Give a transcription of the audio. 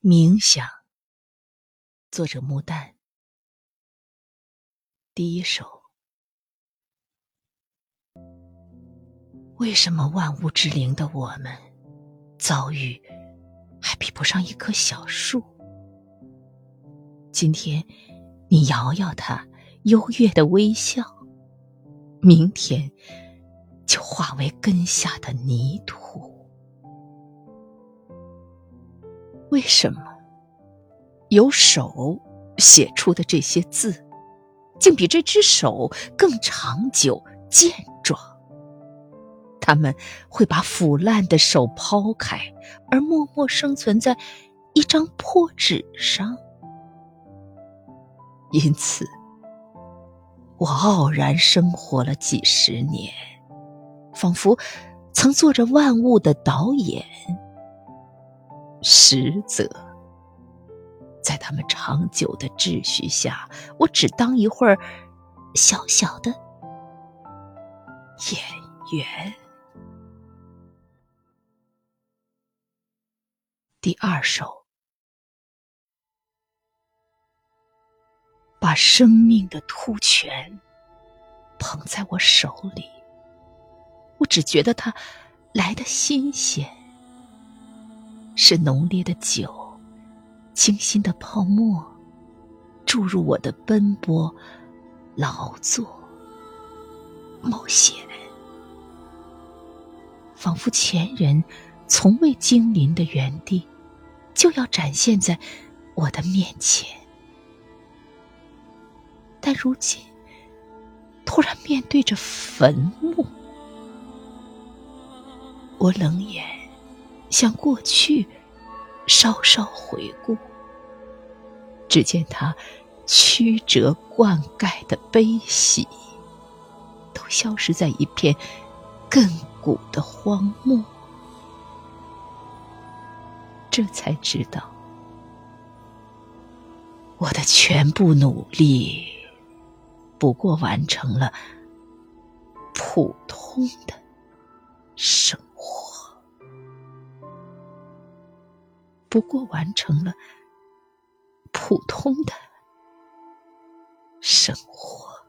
冥想，作者木旦。第一首。为什么万物之灵的我们遭遇还比不上一棵小树？今天你摇摇它，优越的微笑，明天就化为根下的泥土。为什么有手写出的这些字，竟比这只手更长久健壮？他们会把腐烂的手抛开，而默默生存在一张破纸上。因此，我傲然生活了几十年，仿佛曾做着万物的导演。实则，在他们长久的秩序下，我只当一会儿小小的演员。第二首，把生命的突泉捧在我手里，我只觉得它来的新鲜。是浓烈的酒，清新的泡沫，注入我的奔波、劳作、冒险，仿佛前人从未经临的原地，就要展现在我的面前。但如今，突然面对着坟墓，我冷眼。向过去稍稍回顾，只见他曲折灌溉的悲喜，都消失在一片亘古的荒漠。这才知道，我的全部努力，不过完成了普通的不过完成了普通的生活。